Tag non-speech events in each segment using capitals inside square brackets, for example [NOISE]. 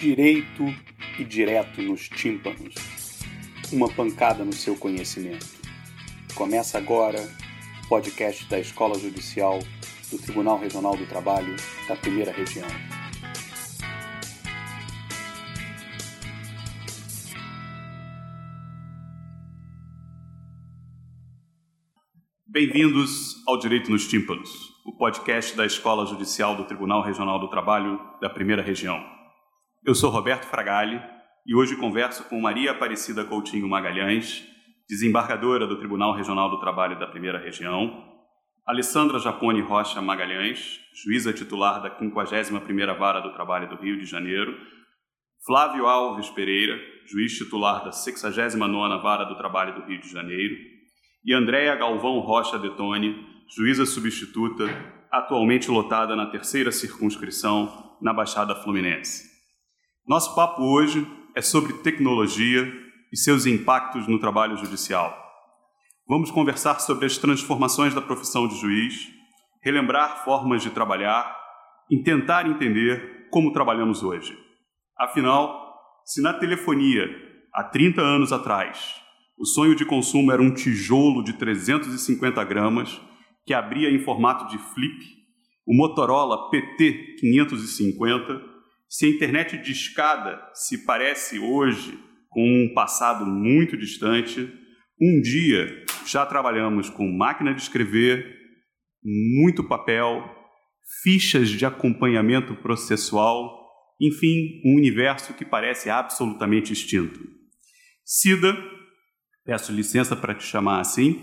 direito e direto nos tímpanos. Uma pancada no seu conhecimento. Começa agora o podcast da Escola Judicial do Tribunal Regional do Trabalho da Primeira Região. Bem-vindos ao Direito nos Tímpanos, o podcast da Escola Judicial do Tribunal Regional do Trabalho da Primeira Região. Eu sou Roberto Fragali e hoje converso com Maria Aparecida Coutinho Magalhães, desembargadora do Tribunal Regional do Trabalho da Primeira Região, Alessandra Japone Rocha Magalhães, juíza titular da 51ª Vara do Trabalho do Rio de Janeiro, Flávio Alves Pereira, juiz titular da 69ª Vara do Trabalho do Rio de Janeiro, e Andréa Galvão Rocha Detone, juíza substituta, atualmente lotada na terceira circunscrição na Baixada Fluminense. Nosso papo hoje é sobre tecnologia e seus impactos no trabalho judicial. Vamos conversar sobre as transformações da profissão de juiz, relembrar formas de trabalhar e tentar entender como trabalhamos hoje. Afinal, se na telefonia, há 30 anos atrás, o sonho de consumo era um tijolo de 350 gramas que abria em formato de flip, o Motorola PT 550. Se a internet de escada se parece hoje com um passado muito distante, um dia já trabalhamos com máquina de escrever, muito papel, fichas de acompanhamento processual, enfim, um universo que parece absolutamente extinto. Cida peço licença para te chamar assim,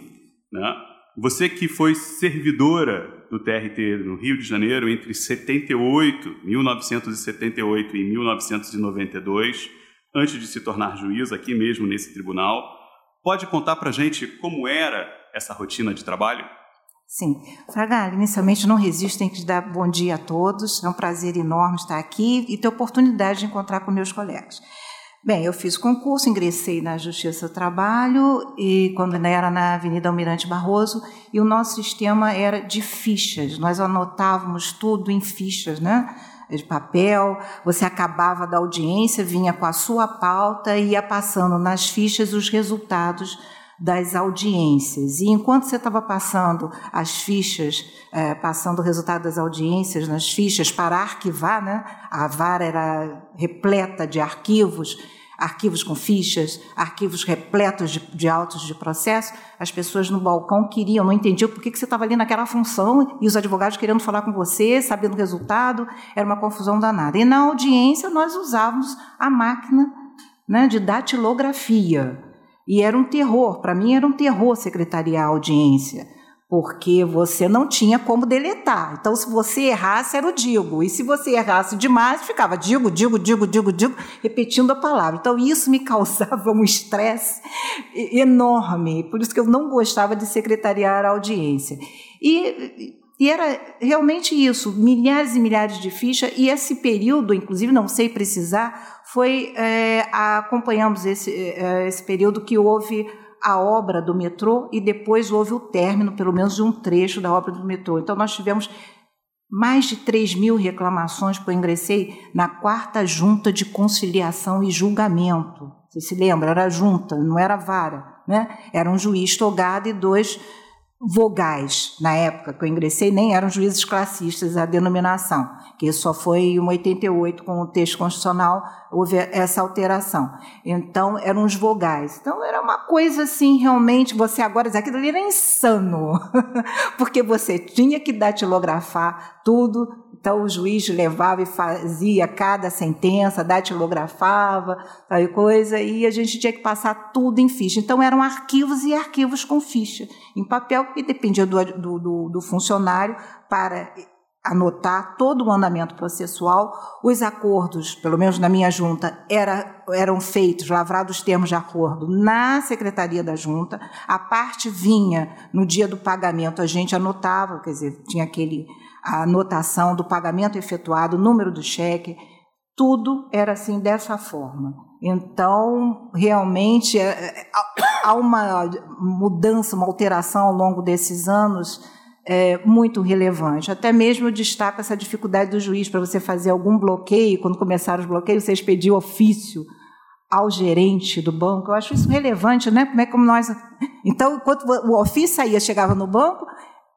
né? Você que foi servidora do TRT no Rio de Janeiro entre 78, 1978 e 1992, antes de se tornar juiz aqui mesmo nesse tribunal, pode contar para gente como era essa rotina de trabalho? Sim. Fraga, inicialmente não resisto em te dar bom dia a todos. É um prazer enorme estar aqui e ter a oportunidade de encontrar com meus colegas. Bem, eu fiz concurso, ingressei na Justiça do Trabalho e quando era na Avenida Almirante Barroso e o nosso sistema era de fichas. Nós anotávamos tudo em fichas, né? De papel. Você acabava da audiência, vinha com a sua pauta e ia passando nas fichas os resultados das audiências. E enquanto você estava passando as fichas, é, passando o resultado das audiências nas fichas para arquivar, né? a vara era repleta de arquivos arquivos com fichas, arquivos repletos de, de, autos de processo, as pessoas no balcão queriam, não entendiam por que, você estava ali naquela função e os advogados querendo falar com você, sabendo o resultado, era uma confusão danada. E na audiência nós usávamos a máquina né, de datilografia. E era um terror, para mim era um terror secretariar a audiência porque você não tinha como deletar. Então, se você errasse, era o digo. E se você errasse demais, ficava digo, digo, digo, digo, digo, repetindo a palavra. Então, isso me [LAUGHS] causava um estresse enorme. Por isso que eu não gostava de secretariar a audiência. E, e era realmente isso, milhares e milhares de fichas. E esse período, inclusive, não sei precisar, foi é, acompanhamos esse, é, esse período que houve a obra do metrô e depois houve o término, pelo menos, de um trecho da obra do metrô. Então, nós tivemos mais de 3 mil reclamações, porque eu ingressei na quarta junta de conciliação e julgamento. Você se lembra? Era junta, não era vara. Né? Era um juiz togado e dois vogais, na época que eu ingressei, nem eram juízes classistas a denominação, que só foi em 88, com o texto constitucional, houve essa alteração. Então, eram os vogais. Então, era uma coisa assim, realmente, você agora diz, aquilo ali era insano, [LAUGHS] porque você tinha que datilografar tudo, então o juiz levava e fazia cada sentença, datilografava, tal coisa, e a gente tinha que passar tudo em ficha. Então eram arquivos e arquivos com ficha, em papel, e dependia do, do, do funcionário para anotar todo o andamento processual. Os acordos, pelo menos na minha junta, era, eram feitos, lavrados termos de acordo na secretaria da junta. A parte vinha no dia do pagamento, a gente anotava, quer dizer, tinha aquele a anotação do pagamento efetuado, o número do cheque, tudo era assim dessa forma. Então, realmente, é, é, há uma mudança, uma alteração ao longo desses anos é, muito relevante. Até mesmo eu destaco essa dificuldade do juiz para você fazer algum bloqueio, quando começaram os bloqueios, você expedir ofício ao gerente do banco. Eu acho isso relevante, né? Como é como nós. Então, enquanto o ofício saía, chegava no banco,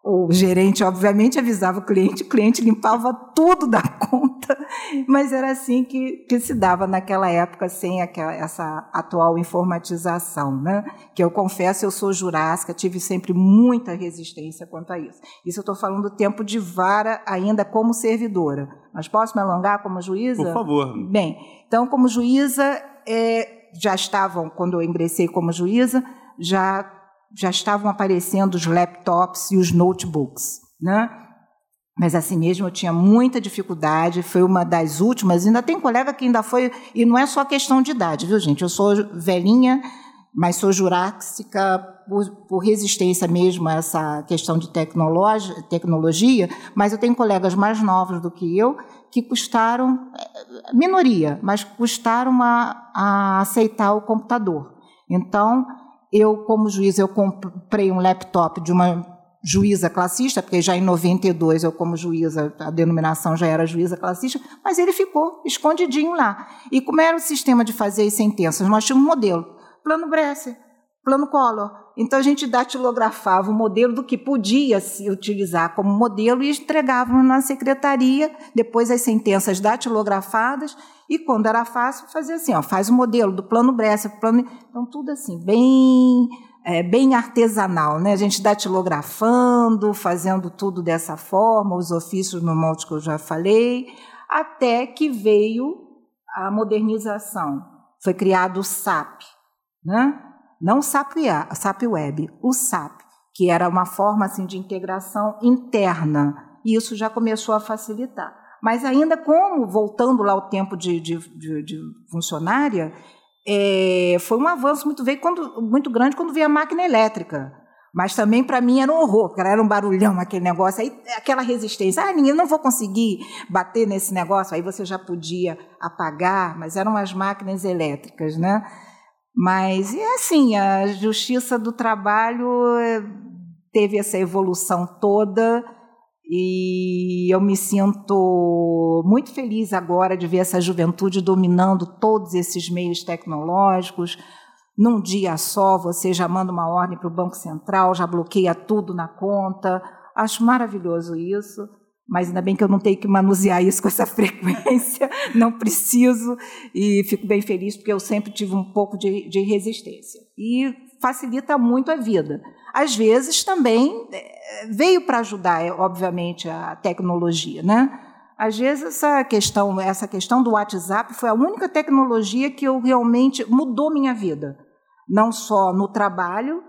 o gerente, obviamente, avisava o cliente, o cliente limpava tudo da [LAUGHS] conta, mas era assim que, que se dava naquela época, sem aquela, essa atual informatização. Né? Que eu confesso, eu sou jurássica, tive sempre muita resistência quanto a isso. Isso eu estou falando do tempo de vara ainda como servidora. Mas posso me alongar como juíza? Por favor. Bem, então, como juíza, é, já estavam, quando eu ingressei como juíza, já já estavam aparecendo os laptops e os notebooks, né? Mas assim mesmo eu tinha muita dificuldade, foi uma das últimas, ainda tem colega que ainda foi, e não é só questão de idade, viu gente? Eu sou velhinha, mas sou jurássica por, por resistência mesmo a essa questão de tecnologia, mas eu tenho colegas mais novos do que eu que custaram, eh, minoria, mas custaram a, a aceitar o computador. Então, eu, como juiz, eu comprei um laptop de uma juíza classista, porque já em 92 eu, como juíza, a denominação já era juíza classista, mas ele ficou escondidinho lá. E como era o sistema de fazer as sentenças? Nós tínhamos um modelo, plano Bresser, plano Collor. Então a gente datilografava o modelo do que podia se utilizar como modelo e entregávamos na secretaria, depois as sentenças datilografadas, e quando era fácil, fazia assim, ó, faz o modelo do plano Bresser, plano... então tudo assim, bem é, bem artesanal, né? A gente datilografando, fazendo tudo dessa forma, os ofícios no molde que eu já falei, até que veio a modernização. Foi criado o SAP, né? não SAP, SAP Web, o SAP, que era uma forma assim de integração interna, e isso já começou a facilitar. Mas ainda como, voltando lá ao tempo de, de, de, de funcionária, é, foi um avanço muito, veio quando, muito grande quando veio a máquina elétrica. Mas também para mim era um horror, porque era um barulhão aquele negócio, aí aquela resistência. Ah, ninguém não vou conseguir bater nesse negócio. Aí você já podia apagar, mas eram as máquinas elétricas, né? Mas é assim, a justiça do trabalho eh, teve essa evolução toda e eu me sinto muito feliz agora de ver essa juventude dominando todos esses meios tecnológicos. Num dia só, você já manda uma ordem para o Banco Central, já bloqueia tudo na conta. Acho maravilhoso isso mas ainda bem que eu não tenho que manusear isso com essa [LAUGHS] frequência, não preciso, e fico bem feliz porque eu sempre tive um pouco de, de resistência. E facilita muito a vida. Às vezes também eh, veio para ajudar, é, obviamente, a tecnologia, né? Às vezes essa questão, essa questão do WhatsApp foi a única tecnologia que eu realmente mudou minha vida, não só no trabalho,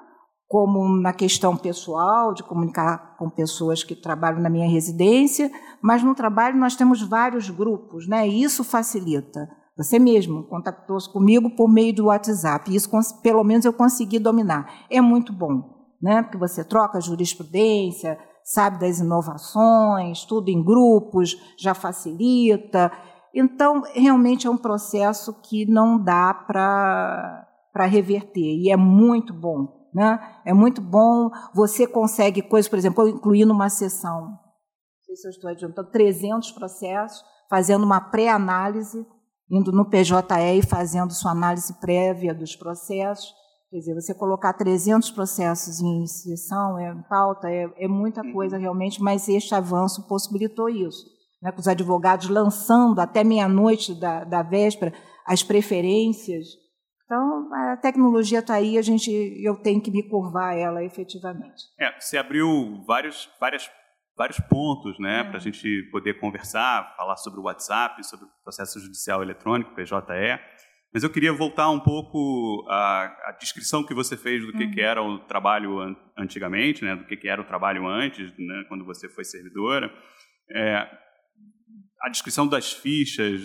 como na questão pessoal, de comunicar com pessoas que trabalham na minha residência, mas no trabalho nós temos vários grupos, né? E isso facilita. Você mesmo contactou-se comigo por meio do WhatsApp, isso pelo menos eu consegui dominar. É muito bom, né? Porque você troca jurisprudência, sabe das inovações, tudo em grupos, já facilita. Então, realmente é um processo que não dá para reverter, e é muito bom né? É muito bom, você consegue coisas, por exemplo, eu incluí numa sessão, não sei se eu estou adiantando, 300 processos, fazendo uma pré-análise, indo no PJE e fazendo sua análise prévia dos processos. Quer dizer, você colocar 300 processos em sessão, é, em pauta, é, é muita coisa realmente, mas este avanço possibilitou isso. Né, com os advogados lançando até meia-noite da, da véspera as preferências então, a tecnologia está aí, a gente, eu tenho que me curvar ela efetivamente. É, você abriu vários, várias, vários pontos né, é. para a gente poder conversar, falar sobre o WhatsApp, sobre o processo judicial eletrônico, PJE. Mas eu queria voltar um pouco à, à descrição que você fez do que, uhum. que era o trabalho an antigamente, né, do que, que era o trabalho antes, né, quando você foi servidora. É, a descrição das fichas,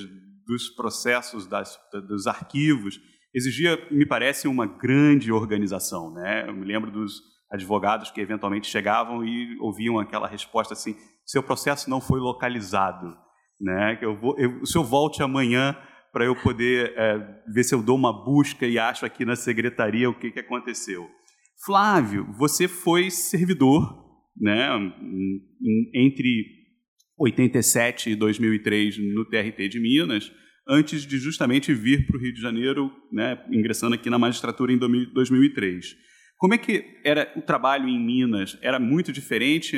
dos processos, das, dos arquivos exigia, me parece, uma grande organização. Né? Eu me lembro dos advogados que eventualmente chegavam e ouviam aquela resposta assim: seu processo não foi localizado, né? Eu vou, eu, o senhor volte amanhã para eu poder é, ver se eu dou uma busca e acho aqui na secretaria o que, que aconteceu. Flávio, você foi servidor né, entre 87 e 2003 no TRT de Minas, antes de justamente vir para o Rio de Janeiro, né, ingressando aqui na magistratura em 2003. Como é que era o trabalho em Minas? Era muito diferente?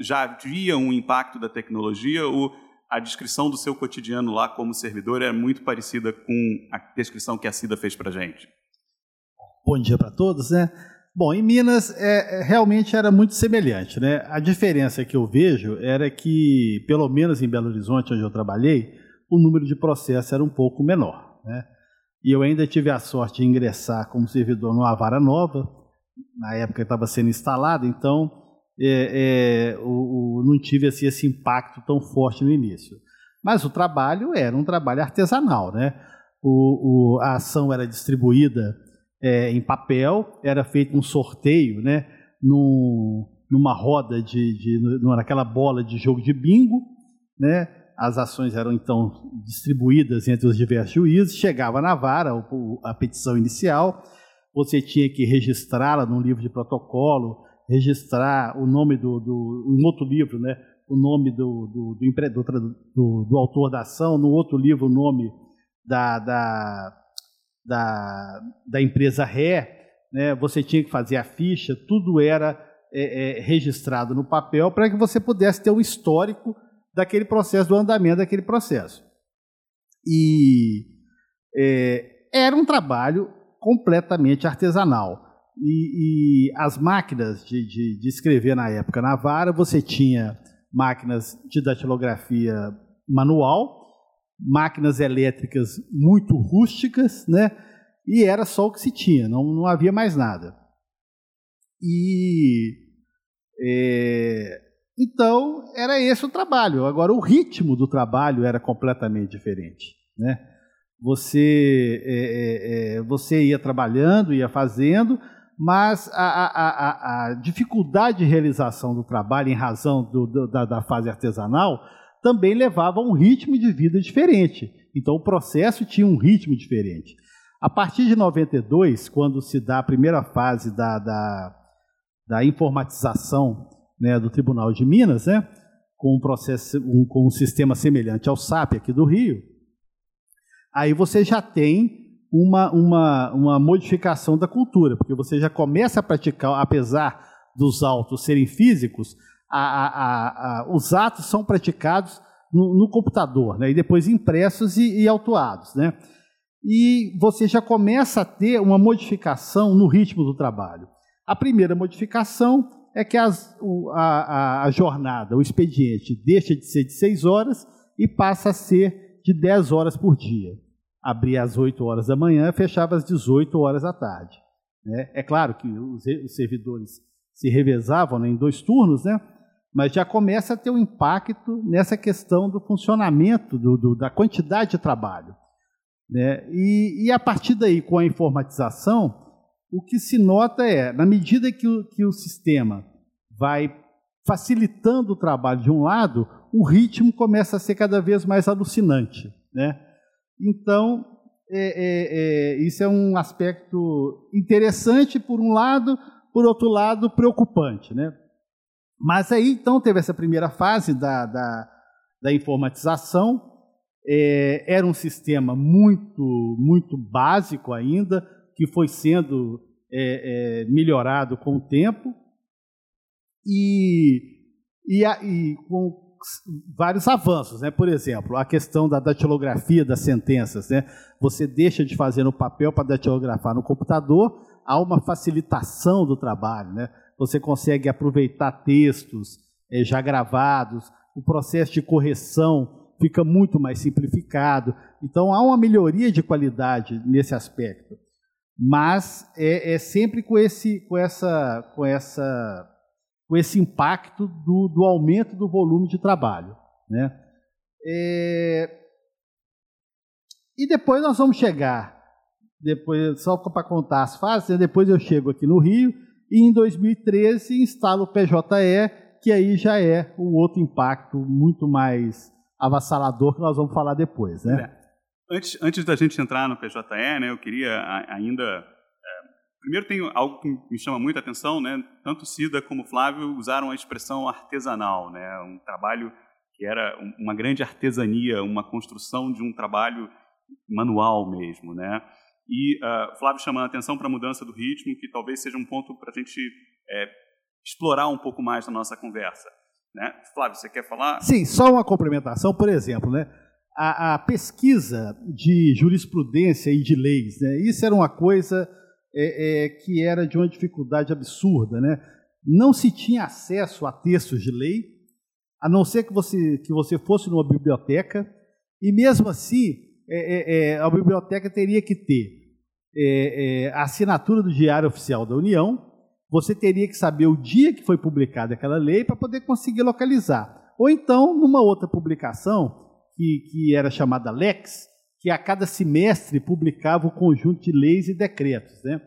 Já havia um impacto da tecnologia ou a descrição do seu cotidiano lá como servidor é muito parecida com a descrição que a Cida fez para gente? Bom dia para todos, né? Bom, em Minas é, é, realmente era muito semelhante, né? A diferença que eu vejo era que, pelo menos em Belo Horizonte, onde eu trabalhei, o número de processos era um pouco menor, né? E eu ainda tive a sorte de ingressar como servidor numa vara nova, na época estava sendo instalada, então é, é, o, o, não tive assim, esse impacto tão forte no início. Mas o trabalho era um trabalho artesanal, né? O, o, a ação era distribuída é, em papel, era feito um sorteio, né? Num, numa roda de, de naquela bola de jogo de bingo, né? As ações eram então distribuídas entre os diversos juízes, chegava na vara a petição inicial, você tinha que registrá-la num livro de protocolo, registrar o nome do, do um outro livro, né? o nome do, do, do, do, do autor da ação, no outro livro o nome da, da, da, da empresa ré, né? você tinha que fazer a ficha, tudo era é, é, registrado no papel para que você pudesse ter um histórico daquele processo, do andamento daquele processo. E é, era um trabalho completamente artesanal. E, e as máquinas de, de, de, escrever na época na vara, você tinha máquinas de datilografia manual, máquinas elétricas muito rústicas, né? E era só o que se tinha, não, não havia mais nada. E é, então era esse o trabalho. Agora o ritmo do trabalho era completamente diferente, né? Você é, é, é você ia trabalhando, ia fazendo, mas a, a, a, a, dificuldade de realização do trabalho em razão do, do, da, da, fase artesanal também levava a um ritmo de vida diferente. Então o processo tinha um ritmo diferente. A partir de 92, quando se dá a primeira fase da, da, da informatização né, do Tribunal de Minas, né, com um processo, um, com um sistema semelhante ao SAP aqui do Rio, aí você já tem uma, uma, uma modificação da cultura, porque você já começa a praticar, apesar dos autos serem físicos, a, a, a, os atos são praticados no, no computador, né? e depois impressos e, e, autuados. Né? E você já começa a ter uma modificação no ritmo do trabalho. A primeira modificação é que as, o, a, a, jornada, o expediente, deixa de ser de seis horas e passa a ser de dez horas por dia abria às 8 horas da manhã, fechava às 18 horas da tarde. Né? É claro que os, os servidores se revezavam né, em dois turnos, né? mas já começa a ter um impacto nessa questão do funcionamento, do, do, da quantidade de trabalho. Né? E, e, a partir daí, com a informatização, o que se nota é, na medida que o, que o sistema vai facilitando o trabalho de um lado, o ritmo começa a ser cada vez mais alucinante. Né? Então, é, é, é, isso é um aspecto interessante por um lado, por outro lado, preocupante. Né? Mas aí, então, teve essa primeira fase da, da, da informatização, é, era um sistema muito, muito básico ainda, que foi sendo é, é, melhorado com o tempo, e, e, e com, vários avanços, né? Por exemplo, a questão da datilografia das sentenças, né? Você deixa de fazer no papel para datilografar no computador, há uma facilitação do trabalho, né? Você consegue aproveitar textos é, já gravados, o processo de correção fica muito mais simplificado. Então há uma melhoria de qualidade nesse aspecto, mas é, é sempre com esse, com essa, com essa com esse impacto do, do aumento do volume de trabalho. Né? É... E depois nós vamos chegar, depois só para contar as fases, né? depois eu chego aqui no Rio e em 2013 instalo o PJE, que aí já é um outro impacto muito mais avassalador que nós vamos falar depois. Né? É. Antes, antes da gente entrar no PJE, né, eu queria ainda primeiro tem algo que me chama muita atenção, né? Tanto Cida como Flávio usaram a expressão artesanal, né? Um trabalho que era uma grande artesania, uma construção de um trabalho manual mesmo, né? E uh, Flávio chamando a atenção para a mudança do ritmo, que talvez seja um ponto para a gente é, explorar um pouco mais na nossa conversa. Né? Flávio, você quer falar? Sim, só uma complementação, por exemplo, né? a, a pesquisa de jurisprudência e de leis, né? isso era uma coisa é, é, que era de uma dificuldade absurda. Né? Não se tinha acesso a textos de lei, a não ser que você, que você fosse numa biblioteca, e mesmo assim é, é, é, a biblioteca teria que ter é, a assinatura do Diário Oficial da União, você teria que saber o dia que foi publicada aquela lei para poder conseguir localizar. Ou então, numa outra publicação, que, que era chamada Lex, que a cada semestre publicava o conjunto de leis e decretos. Né?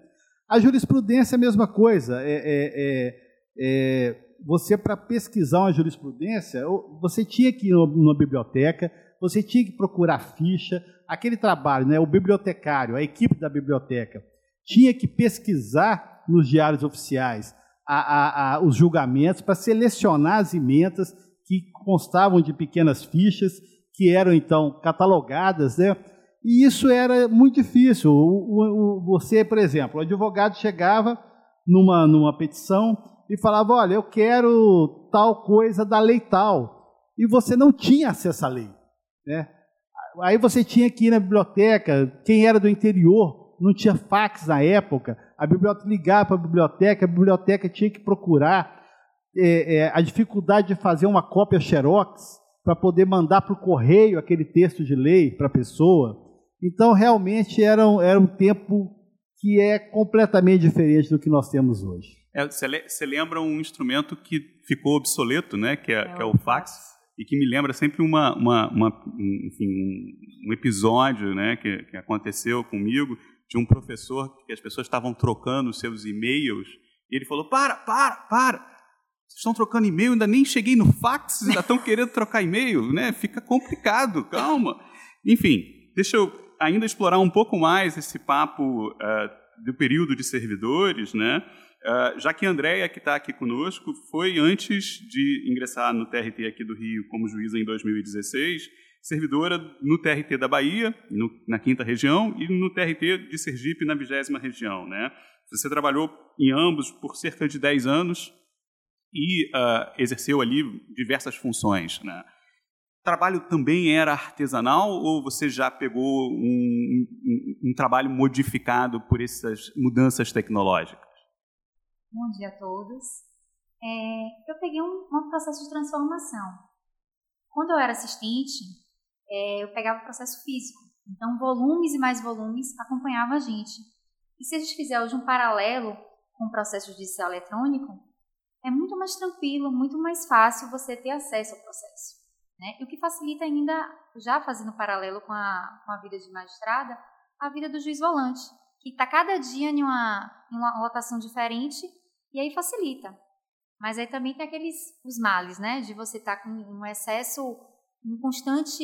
A jurisprudência é a mesma coisa. É, é, é, você, para pesquisar uma jurisprudência, você tinha que ir numa biblioteca, você tinha que procurar ficha, aquele trabalho, né, o bibliotecário, a equipe da biblioteca, tinha que pesquisar nos diários oficiais a, a, a, os julgamentos para selecionar as emendas que constavam de pequenas fichas, que eram então catalogadas, né? E isso era muito difícil. O, o, você, por exemplo, o advogado chegava numa, numa petição e falava: Olha, eu quero tal coisa da lei tal. E você não tinha acesso à lei. Né? Aí você tinha que ir na biblioteca, quem era do interior, não tinha fax na época, a biblioteca ligava para a biblioteca, a biblioteca tinha que procurar é, é, a dificuldade de fazer uma cópia xerox para poder mandar para o correio aquele texto de lei para a pessoa. Então, realmente, era um, era um tempo que é completamente diferente do que nós temos hoje. Você é, lembra um instrumento que ficou obsoleto, né? que, é, é, que é o fax? e que me lembra sempre uma, uma, uma enfim, um, um, episódio né, que, que, aconteceu comigo de um professor que as pessoas estavam trocando seus e-mails e ele falou: para, para, para, vocês estão trocando e-mail, ainda nem cheguei no fax, ainda estão querendo trocar e-mail, né? Fica complicado, calma. Enfim, deixa eu ainda explorar um pouco mais esse papo uh, do período de servidores, né? Uh, já que a Andréia, que está aqui conosco, foi antes de ingressar no TRT aqui do Rio como juíza em 2016, servidora no TRT da Bahia, no, na quinta região, e no TRT de Sergipe, na vigésima região. Né? Você trabalhou em ambos por cerca de 10 anos e uh, exerceu ali diversas funções. Né? Trabalho também era artesanal ou você já pegou um, um, um trabalho modificado por essas mudanças tecnológicas? Bom dia a todos. É, eu peguei um, um, processo de transformação. Quando eu era assistente, é, eu pegava o processo físico. Então, volumes e mais volumes acompanhavam a gente. E se a gente fizer hoje um paralelo com o processo judicial eletrônico, é muito mais tranquilo, muito mais fácil você ter acesso ao processo. Né? E o que facilita ainda, já fazendo paralelo com a, com a vida de magistrada, a vida do juiz volante, que está cada dia em uma, em uma lotação diferente e aí facilita. Mas aí também tem aqueles os males, né? De você estar tá com um excesso, um constante,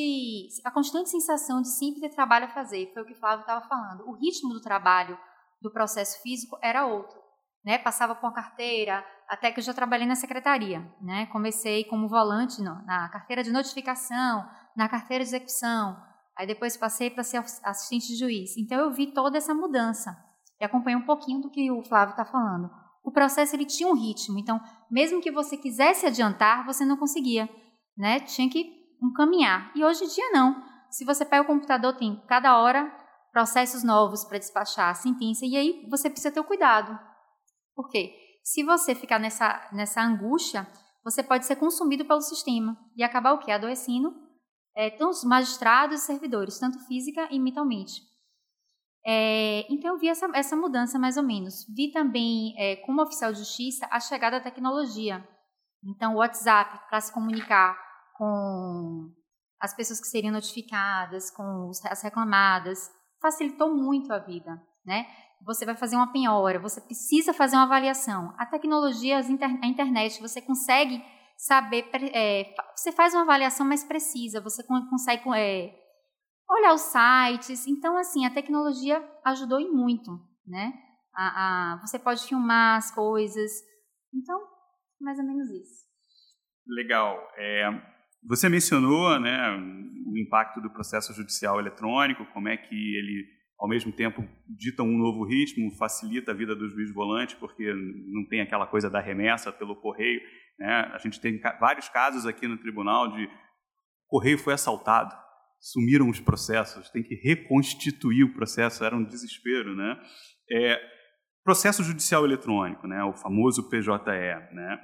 a constante sensação de sempre ter trabalho a fazer. Foi o que o Flávio estava falando. O ritmo do trabalho do processo físico era outro, né? Passava por carteira, até que eu já trabalhei na secretaria, né? Comecei como volante no, na carteira de notificação, na carteira de execução. Aí depois passei para ser assistente de juiz. Então eu vi toda essa mudança e acompanhei um pouquinho do que o Flávio está falando o processo ele tinha um ritmo. Então, mesmo que você quisesse adiantar, você não conseguia, né? Tinha que um caminhar. E hoje em dia não. Se você pega o computador, tem cada hora processos novos para despachar, sentença, e aí você precisa ter o cuidado. Por quê? Se você ficar nessa, nessa angústia, você pode ser consumido pelo sistema e acabar o quê? Adoecendo é, tanto os magistrados e servidores, tanto física e mentalmente. É, então, eu vi essa, essa mudança mais ou menos. Vi também, é, como oficial de justiça, a chegada da tecnologia. Então, o WhatsApp para se comunicar com as pessoas que seriam notificadas, com as reclamadas, facilitou muito a vida, né? Você vai fazer uma penhora, você precisa fazer uma avaliação. A tecnologia, a internet, você consegue saber, é, você faz uma avaliação mais precisa, você consegue é, olhar os sites. Então, assim, a tecnologia ajudou e muito, né? a, a, você pode filmar as coisas. Então, mais ou menos isso. Legal. É, você mencionou né, o impacto do processo judicial eletrônico, como é que ele, ao mesmo tempo, dita um novo ritmo, facilita a vida do juiz volante, porque não tem aquela coisa da remessa pelo correio. Né? A gente tem vários casos aqui no tribunal de correio foi assaltado, sumiram os processos, tem que reconstituir o processo, era um desespero. Né? É, processo judicial eletrônico, né? o famoso PJE. Né?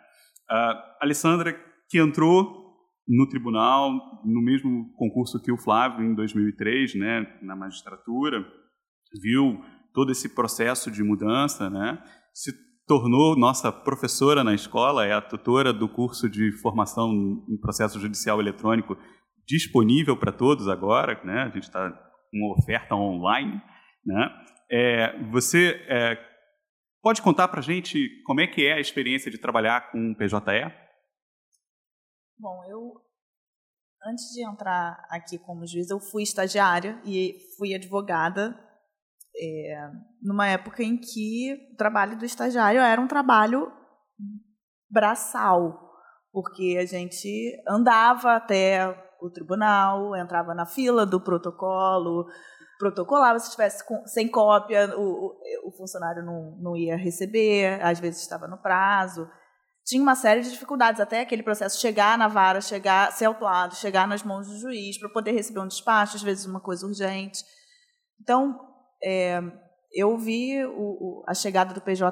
A Alessandra, que entrou no tribunal, no mesmo concurso que o Flávio, em 2003, né, na magistratura, viu todo esse processo de mudança, né, se tornou nossa professora na escola, é a tutora do curso de formação em processo judicial eletrônico disponível para todos agora, né, a gente está com uma oferta online, né, é, você é, pode contar para a gente como é que é a experiência de trabalhar com PJE? Bom, eu antes de entrar aqui como juiz, eu fui estagiária e fui advogada é, numa época em que o trabalho do estagiário era um trabalho braçal, porque a gente andava até o tribunal, entrava na fila do protocolo, protocolava, se estivesse sem cópia, o, o funcionário não, não ia receber, às vezes estava no prazo tinha uma série de dificuldades até aquele processo chegar na vara, chegar, ser autuado, chegar nas mãos do juiz para poder receber um despacho, às vezes uma coisa urgente. Então, é, eu vi o, o, a chegada do PJE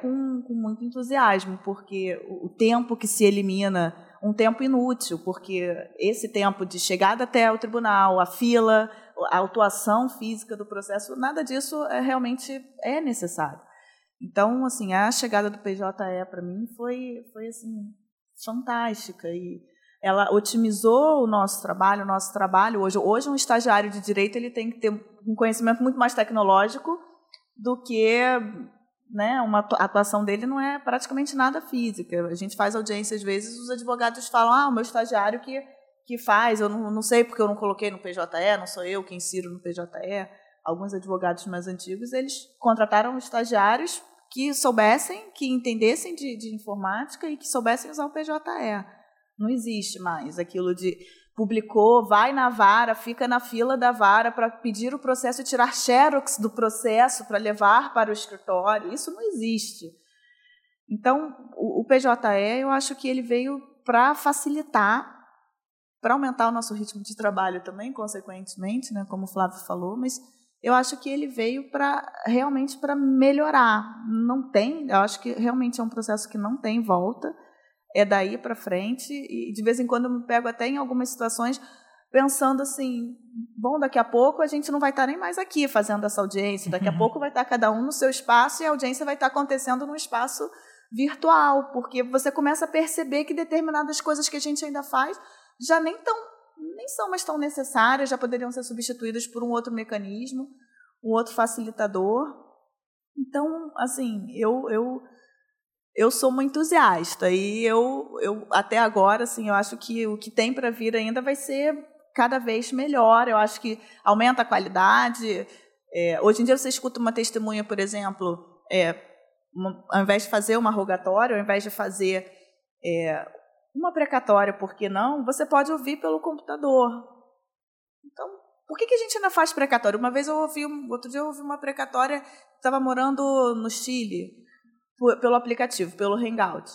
com, com muito entusiasmo, porque o, o tempo que se elimina, um tempo inútil, porque esse tempo de chegada até o tribunal, a fila, a autuação física do processo, nada disso é, realmente é necessário. Então, assim, a chegada do PJE para mim foi, foi assim, fantástica e ela otimizou o nosso trabalho, o nosso trabalho hoje. Hoje um estagiário de direito ele tem que ter um conhecimento muito mais tecnológico do que, né, uma atuação dele não é praticamente nada física. A gente faz audiência às vezes, os advogados falam: "Ah, o meu estagiário que que faz, eu não, não sei porque eu não coloquei no PJE, não sou eu quem insiro no PJE" alguns advogados mais antigos, eles contrataram estagiários que soubessem, que entendessem de, de informática e que soubessem usar o PJE. Não existe mais aquilo de publicou, vai na vara, fica na fila da vara para pedir o processo e tirar xerox do processo para levar para o escritório. Isso não existe. Então, o, PJE, eu acho que ele veio para facilitar, para aumentar o nosso ritmo de trabalho também, consequentemente, né, como o Flávio falou, mas eu acho que ele veio para realmente para melhorar. Não tem, eu acho que realmente é um processo que não tem volta. É daí para frente e de vez em quando eu me pego até em algumas situações pensando assim, bom, daqui a pouco a gente não vai estar nem mais aqui fazendo essa audiência, daqui a uhum. pouco vai estar cada um no seu espaço e a audiência vai estar acontecendo num espaço virtual, porque você começa a perceber que determinadas coisas que a gente ainda faz já nem tão nem são mais tão necessárias, já poderiam ser substituídas por um outro mecanismo, um outro facilitador. Então, assim, eu eu eu sou uma entusiasta e eu, eu até agora assim eu acho que o que tem para vir ainda vai ser cada vez melhor eu acho que aumenta a qualidade é, hoje em dia você escuta uma testemunha por exemplo é, uma, ao invés de fazer uma rogatória ao invés de fazer é, uma precatória, por que não? Você pode ouvir pelo computador. Então, por que, que a gente ainda faz precatória? Uma vez eu ouvi, outro dia eu ouvi uma precatória, estava morando no Chile, pelo aplicativo, pelo Hangout.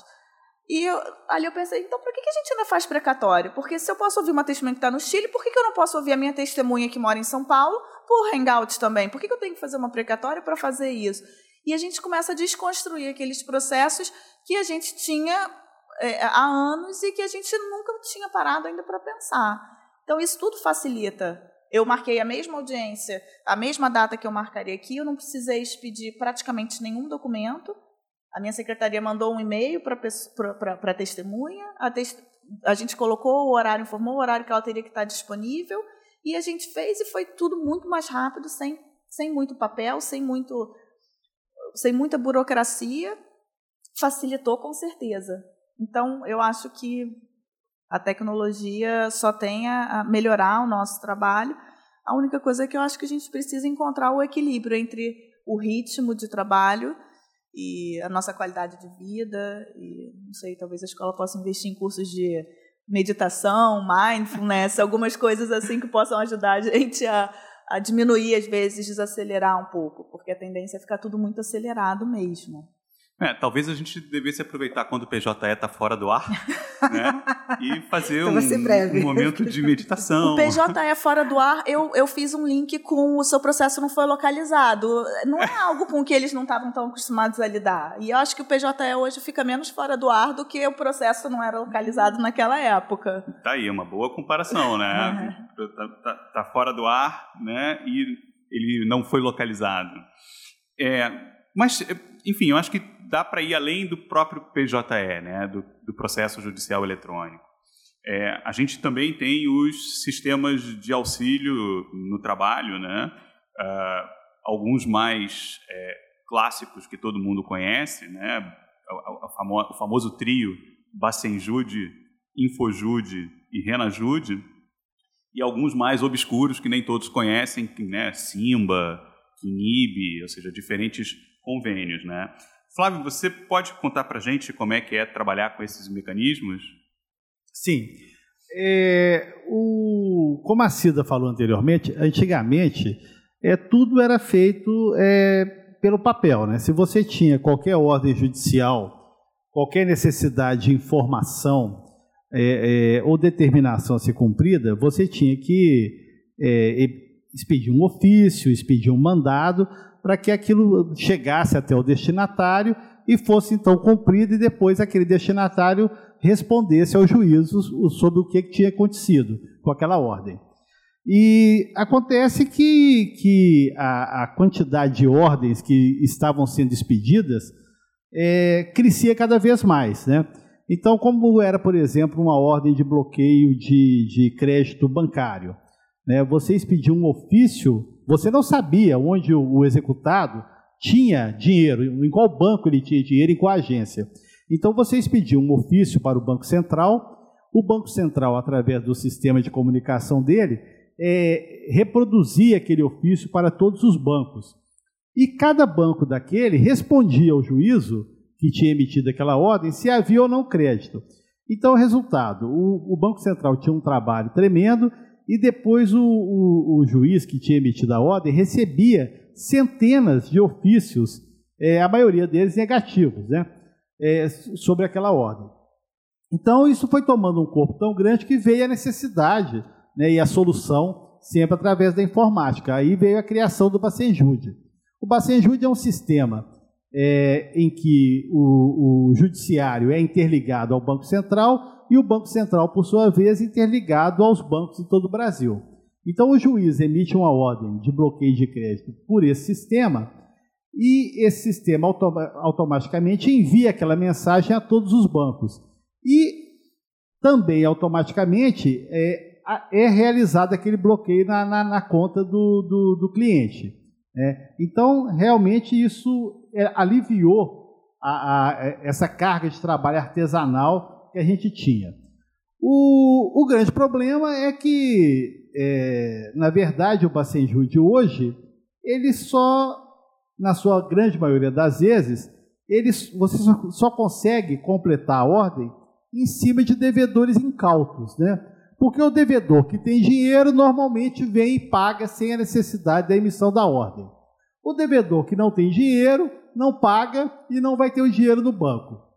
E eu, ali eu pensei, então por que, que a gente ainda faz precatório? Porque se eu posso ouvir uma testemunha que está no Chile, por que, que eu não posso ouvir a minha testemunha que mora em São Paulo por Hangout também? Por que, que eu tenho que fazer uma precatória para fazer isso? E a gente começa a desconstruir aqueles processos que a gente tinha é, há anos e que a gente nunca tinha parado ainda para pensar. Então, isso tudo facilita. Eu marquei a mesma audiência, a mesma data que eu marcaria aqui, eu não precisei expedir praticamente nenhum documento. A minha secretaria mandou um e-mail para a testemunha, a, test, a gente colocou o horário, informou o horário que ela teria que estar disponível, e a gente fez e foi tudo muito mais rápido, sem, sem muito papel, sem, muito, sem muita burocracia. Facilitou com certeza. Então, eu acho que a tecnologia só tem a melhorar o nosso trabalho. A única coisa é que eu acho que a gente precisa encontrar o equilíbrio entre o ritmo de trabalho e a nossa qualidade de vida e não sei, talvez a escola possa investir em cursos de meditação, mindfulness, [LAUGHS] algumas coisas assim que possam ajudar a gente a, a diminuir às vezes, desacelerar um pouco, porque a tendência é ficar tudo muito acelerado mesmo. É, talvez a gente devesse aproveitar quando o PJE está fora do ar [LAUGHS] né, e fazer um, um, momento de meditação. O PJE fora do ar, eu, eu fiz um link com o seu processo não foi localizado. Não é algo com que eles não estavam tão acostumados a lidar. E eu acho que o PJE hoje fica menos fora do ar do que o processo não era localizado naquela época. Tá aí, uma boa comparação, né? [LAUGHS] É. Tá, tá, tá fora do ar né, e ele não foi localizado. É, mas, enfim, eu acho que dá para ir além do próprio PJE, né, do, do processo judicial eletrônico. É, a gente também tem os sistemas de auxílio no trabalho, né, uh, alguns mais é, clássicos que todo mundo conhece, né, o, famo, o famoso trio Bacenjude, Infojude e Renajude, e alguns mais obscuros que nem todos conhecem, né, Simba, Kinib, ou seja, diferentes convênios, né? Flávio, você pode contar para a gente como é que é trabalhar com esses mecanismos? Sim. É, o, como a Cida falou anteriormente, antigamente é, tudo era feito é, pelo papel. Né? Se você tinha qualquer ordem judicial, qualquer necessidade de informação é, é ou determinação a ser cumprida, você tinha que é, expedir um ofício, expedir um mandado para que aquilo chegasse até o destinatário e fosse então cumprido e depois aquele destinatário respondesse ao juízo sobre o que tinha acontecido com aquela ordem. E acontece que, que a, a quantidade de ordens que estavam sendo expedidas é, crescia cada vez mais. Né? Então, como era, por exemplo, uma ordem de bloqueio de, de crédito bancário, né? você expedia um ofício você não sabia onde o executado tinha dinheiro, em qual banco ele tinha dinheiro, em qual agência. Então você expediu um ofício para o Banco Central, o Banco Central, através do sistema de comunicação dele, é, reproduzia aquele ofício para todos os bancos. E cada banco daquele respondia ao juízo que tinha emitido aquela ordem se havia ou não crédito. Então, resultado: o, o Banco Central tinha um trabalho tremendo e depois o, o, o juiz que tinha emitido a ordem recebia centenas de ofícios, é, a maioria deles negativos, né, é, sobre aquela ordem. Então, isso foi tomando um corpo tão grande que veio a necessidade né, e a solução sempre através da informática. Aí veio a criação do Bacenjude. O Bacenjude é um sistema é, em que o, o judiciário é interligado ao Banco Central e o Banco Central, por sua vez, interligado aos bancos de todo o Brasil. Então, o juiz emite uma ordem de bloqueio de crédito por esse sistema e esse sistema autom automaticamente envia aquela mensagem a todos os bancos. E também automaticamente é, é realizado aquele bloqueio na, na, na conta do, do, do cliente. Né? Então, realmente, isso é, aliviou a, a, essa carga de trabalho artesanal que a gente tinha. O, o grande problema é que, é, na verdade, o Bacenju de hoje, ele só, na sua grande maioria das vezes, ele, você só, só consegue completar a ordem em cima de devedores incautos, né? Porque o devedor que tem dinheiro normalmente vem e paga sem a necessidade da emissão da ordem. O devedor que não tem dinheiro não paga e não vai ter o dinheiro no banco.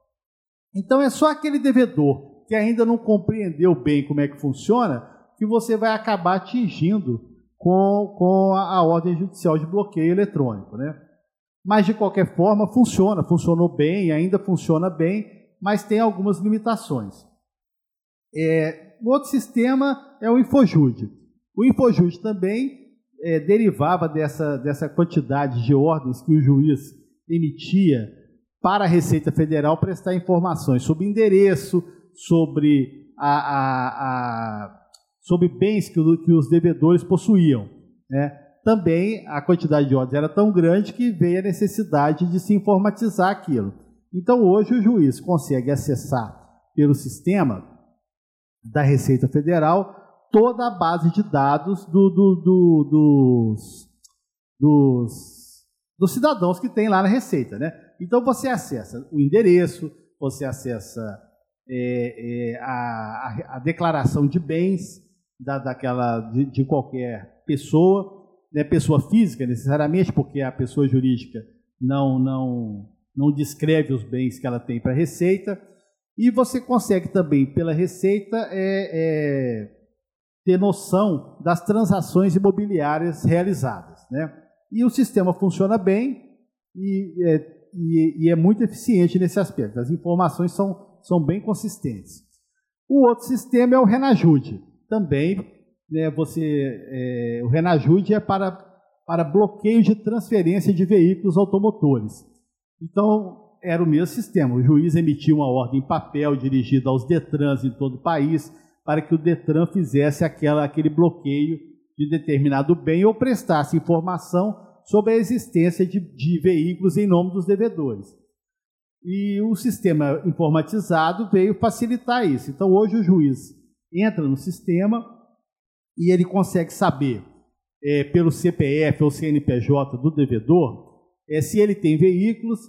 Então é só aquele devedor que ainda não compreendeu bem como é que funciona que você vai acabar atingindo com, com a, a ordem judicial de bloqueio eletrônico. Né? Mas, de qualquer forma, funciona, funcionou bem, ainda funciona bem, mas tem algumas limitações. É, outro sistema é o Infojude. O Infojude também é, derivava dessa, dessa quantidade de ordens que o juiz emitia para a Receita Federal prestar informações sobre endereço, sobre, a, a, a sobre bens que, que, os devedores possuíam. Né? Também a quantidade de ordens era tão grande que veio a necessidade de se informatizar aquilo. Então hoje o juiz consegue acessar pelo sistema da Receita Federal toda a base de dados do, do, do, dos, dos dos cidadãos que tem lá na Receita. Né? Então você acessa o endereço, você acessa é, é, a, a, declaração de bens da, daquela, de, de qualquer pessoa, né, pessoa física necessariamente, porque a pessoa jurídica não, não, não descreve os bens que ela tem para a Receita. E você consegue também, pela Receita, é, é, ter noção das transações imobiliárias realizadas. Né? E o sistema funciona bem e é, e, e, é muito eficiente nesse aspecto. As informações são, são bem consistentes. O outro sistema é o Renajude. Também, né, você, é, o Renajude é para, para bloqueio de transferência de veículos automotores. Então, era o mesmo sistema. O juiz emitia uma ordem em papel dirigida aos Detrans em todo o país para que o Detran fizesse aquela, aquele bloqueio de determinado bem ou prestasse informação sobre a existência de, de veículos em nome dos devedores. E o sistema informatizado veio facilitar isso. Então, hoje, o juiz entra no sistema e ele consegue saber, é, pelo CPF ou CNPJ do devedor, é, se ele tem veículos,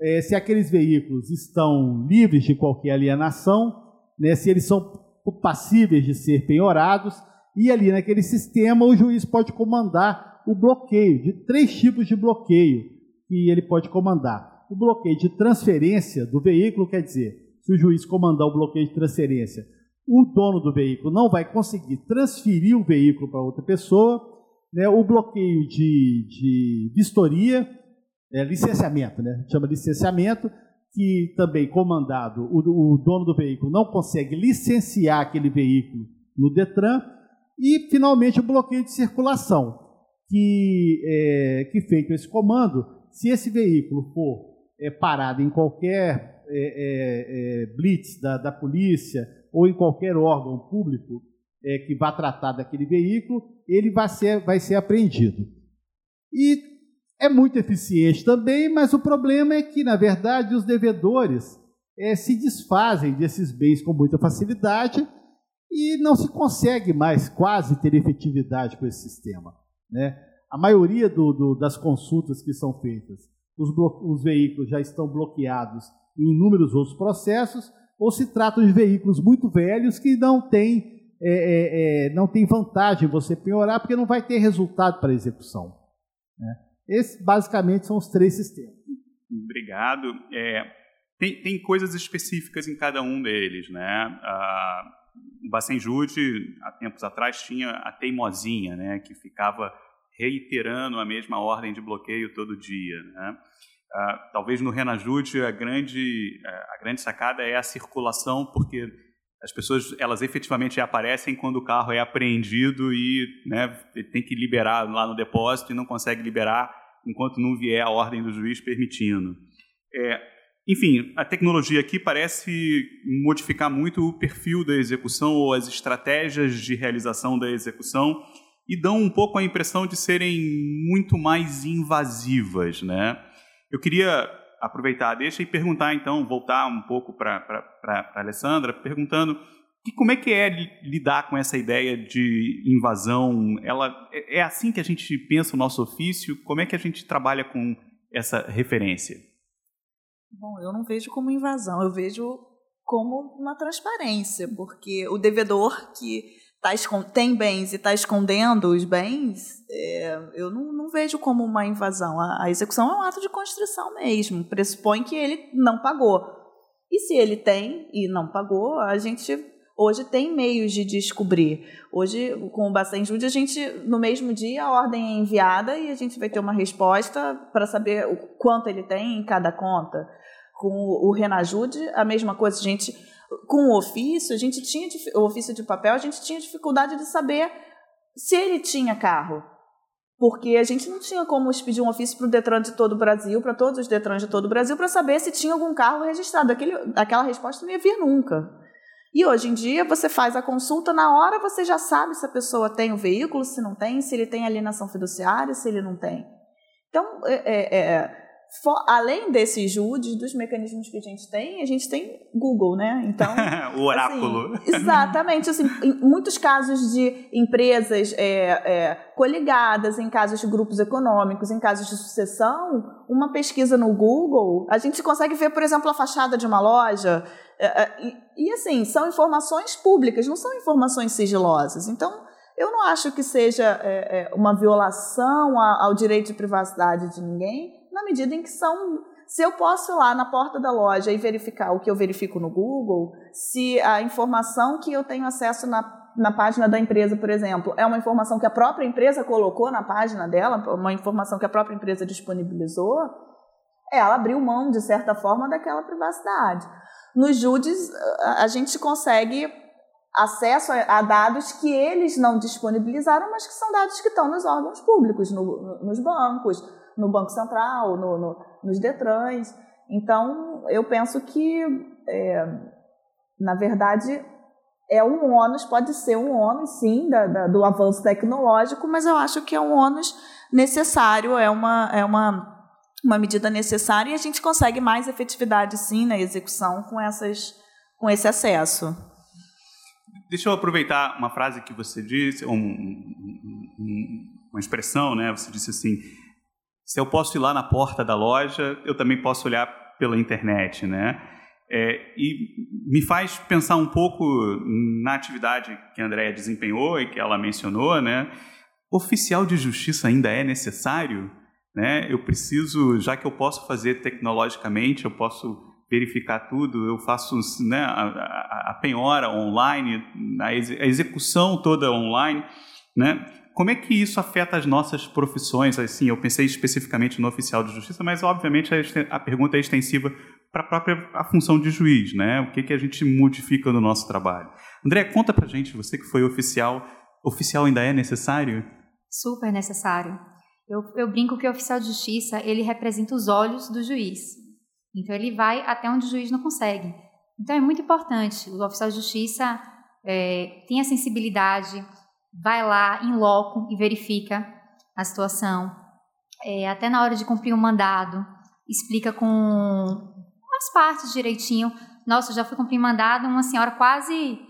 é, se aqueles veículos estão livres de qualquer alienação, né, se eles são passíveis de ser penhorados, e ali naquele sistema o juiz pode comandar o bloqueio, de três tipos de bloqueio que ele pode comandar. O bloqueio de transferência do veículo, quer dizer, se o juiz comandar o bloqueio de transferência, o dono do veículo não vai conseguir transferir o veículo para outra pessoa. Né? O bloqueio de, de vistoria, é, licenciamento, né? chama licenciamento, que também comandado, o, o dono do veículo não consegue licenciar aquele veículo no Detran. E, finalmente, o bloqueio de circulação que, é, que feito esse comando, se esse veículo for é, parado em qualquer é, é, é, blitz da, da, polícia ou em qualquer órgão público é, que vá tratar daquele veículo, ele vai ser, vai ser apreendido. E é muito eficiente também, mas o problema é que, na verdade, os devedores se desfazem desses bens com muita facilidade e não se consegue mais quase ter efetividade com esse sistema. Né? A maioria do, do, das consultas que são feitas, os, os veículos já estão bloqueados em inúmeros outros processos, ou se tratam de veículos muito velhos que não têm é, é, é, não tem vantagem você penhorar, porque não vai ter resultado para a execução. Né? Esses, basicamente, são os três sistemas. Obrigado. É, tem, tem, coisas específicas em cada um deles. Né? Ah, o Bacenjude, há tempos atrás, tinha a teimosinha, né? que ficava reiterando a mesma ordem de bloqueio todo dia. Né? Ah, talvez no Renajude a grande, a grande sacada é a circulação, porque as pessoas elas efetivamente aparecem quando o carro é apreendido e né, tem que liberar lá no depósito e não consegue liberar enquanto não vier a ordem do juiz permitindo. É, enfim, a tecnologia aqui parece modificar muito o perfil da execução ou as estratégias de realização da execução e dão um pouco a impressão de serem muito mais invasivas, né? Eu queria aproveitar deixa e perguntar então, voltar um pouco para a Alessandra, perguntando que como é que é lidar com essa ideia de invasão? Ela é, é assim que a gente pensa o nosso ofício? Como é que a gente trabalha com essa referência? Bom, eu não vejo como invasão, eu vejo como uma transparência, porque o devedor que tá tem bens e está escondendo os bens, é, eu não, não, vejo como uma invasão. A, a, execução é um ato de constrição mesmo, pressupõe que ele não pagou. E se ele tem e não pagou, a gente hoje tem meios de descobrir. Hoje, com o Basta Injúria, a gente, no mesmo dia, a ordem é enviada e a gente vai ter uma resposta para saber o quanto ele tem em cada conta. Com o Renajude, a mesma coisa, a gente com o ofício, a gente tinha o ofício de papel, a gente tinha dificuldade de saber se ele tinha carro. Porque a gente não tinha como expedir um ofício para o Detran de todo o Brasil, para todos os Detrans de todo o Brasil, para saber se tinha algum carro registrado. Aquele, aquela resposta não ia vir nunca. E hoje em dia, você faz a consulta, na hora você já sabe se a pessoa tem o veículo, se não tem, se ele tem alienação fiduciária, se ele não tem. Então, é, é, é além desses JUDs, dos mecanismos que a gente tem, a gente tem Google, né? Então. [LAUGHS] o oráculo. Assim, exatamente. Assim, em muitos casos de empresas é, é, coligadas, em casos de grupos econômicos, em casos de sucessão, uma pesquisa no Google, a gente consegue ver, por exemplo, a fachada de uma loja. É, é e, assim, são informações públicas, não são informações sigilosas. Então. Eu não acho que seja é, é, uma violação ao direito de privacidade de ninguém, na medida em que são. Se eu posso ir lá na porta da loja e verificar o que eu verifico no Google, se a informação que eu tenho acesso na, na página da empresa, por exemplo, é uma informação que a própria empresa colocou na página dela, uma informação que a própria empresa disponibilizou, ela abriu mão, de certa forma, daquela privacidade. Nos JUDES, a gente consegue acesso a, dados que eles não disponibilizaram, mas que são dados que estão nos órgãos públicos, no, nos bancos, no Banco Central, no, no, nos Detrans. Então, eu penso que, é, na verdade, é um ônus, pode ser um ônus, sim, da, da, do avanço tecnológico, mas eu acho que é um ônus necessário, é uma, é uma, uma medida necessária e a gente consegue mais efetividade, sim, na execução com, essas, com esse acesso. Deixa eu aproveitar uma frase que você disse, um, um, uma expressão, né? Você disse assim: se eu posso ir lá na porta da loja, eu também posso olhar pela internet, né? É, e me faz pensar um pouco na atividade que a Andrea desempenhou e que ela mencionou, né? Oficial de justiça ainda é necessário? Né? Eu preciso, já que eu posso fazer tecnologicamente, eu posso verificar tudo, eu faço né, a, a, a penhora online, a, execução toda online, né? como é que isso afeta as nossas profissões? Assim, eu pensei especificamente no oficial de justiça, mas obviamente a, pergunta é extensiva para a própria a função de juiz, né? O que, que a gente modifica no nosso trabalho? André, conta para gente, você que foi oficial, oficial ainda é necessário? Super necessário. Eu, eu brinco que o oficial de justiça ele representa os olhos do juiz. Então ele vai até onde o juiz não consegue. Então é muito importante. O oficial de justiça é, tem a sensibilidade vai lá em loco e verifica a situação. É, até na hora de cumprir o um mandado, explica com as partes direitinho. Nossa, já fui cumprir mandado, uma senhora quase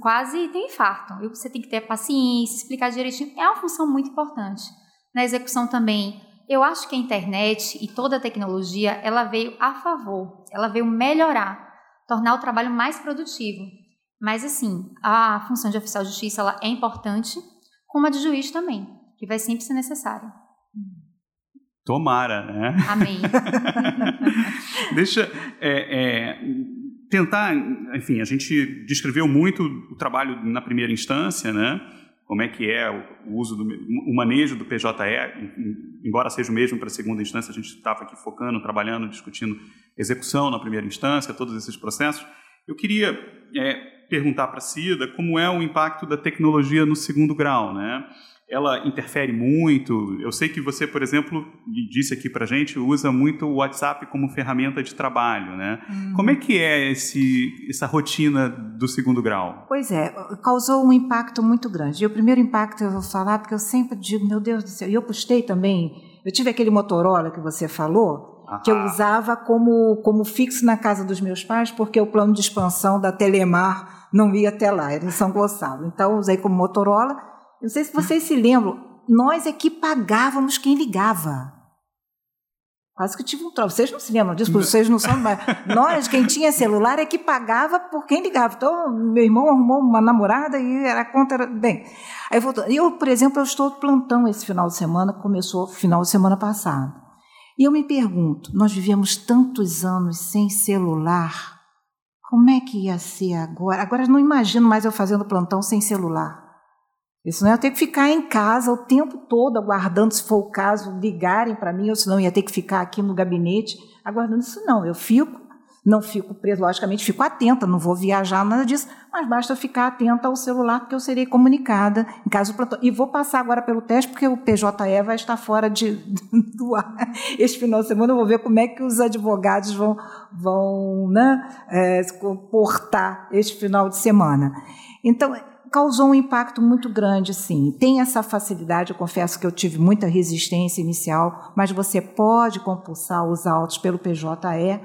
quase tem infarto. Você tem que ter paciência, explicar direitinho. É uma função muito importante. Na execução também, eu acho que a internet e toda a tecnologia, ela veio a favor, ela veio melhorar, tornar o trabalho mais produtivo. Mas, assim, a função de oficial de justiça ela é importante, como a de juiz também, que vai sempre ser necessária. Tomara, né? Amém. [LAUGHS] Deixa é, é, tentar, enfim, a gente descreveu muito o trabalho na primeira instância, né? Como é que é o uso do o manejo do PJE, embora seja o mesmo para a segunda instância, a gente estava aqui focando, trabalhando, discutindo execução na primeira instância, todos esses processos. Eu queria é, perguntar para a Cida como é o impacto da tecnologia no segundo grau, né? Ela interfere muito. Eu sei que você, por exemplo, disse aqui para gente, usa muito o WhatsApp como ferramenta de trabalho, né? Uhum. Como é que é esse, essa rotina do segundo grau? Pois é, causou um impacto muito grande. E o primeiro impacto eu vou falar porque eu sempre digo, meu Deus do céu. E eu postei também. Eu tive aquele Motorola que você falou que eu usava como, como fixo na casa dos meus pais, porque o plano de expansão da Telemar não ia até lá, era em São Gonçalo. Então, usei como Motorola. Não sei se vocês se lembram, nós é que pagávamos quem ligava. Quase que tive um troço. Vocês não se lembram disso, porque vocês não são. Mas nós, quem tinha celular, é que pagava por quem ligava. Então, meu irmão arrumou uma namorada e era conta. Era... Bem, aí voltou. Eu, por exemplo, eu estou plantão esse final de semana, começou final de semana passado. E eu me pergunto: nós vivemos tantos anos sem celular, como é que ia ser agora? Agora não imagino mais eu fazendo plantão sem celular. Isso não ia ter que ficar em casa o tempo todo aguardando, se for o caso, ligarem para mim, ou senão ia ter que ficar aqui no gabinete aguardando isso. Não, eu fico não fico preso, logicamente, fico atenta, não vou viajar, nada disso, mas basta ficar atenta ao celular, porque eu serei comunicada em caso de plantão. E vou passar agora pelo teste, porque o PJE vai estar fora de, [LAUGHS] do ar este final de semana. Eu vou ver como é que os advogados vão, vão né, é, se comportar este final de semana. Então, causou um impacto muito grande, sim. Tem essa facilidade, eu confesso que eu tive muita resistência inicial, mas você pode compulsar os autos pelo PJE.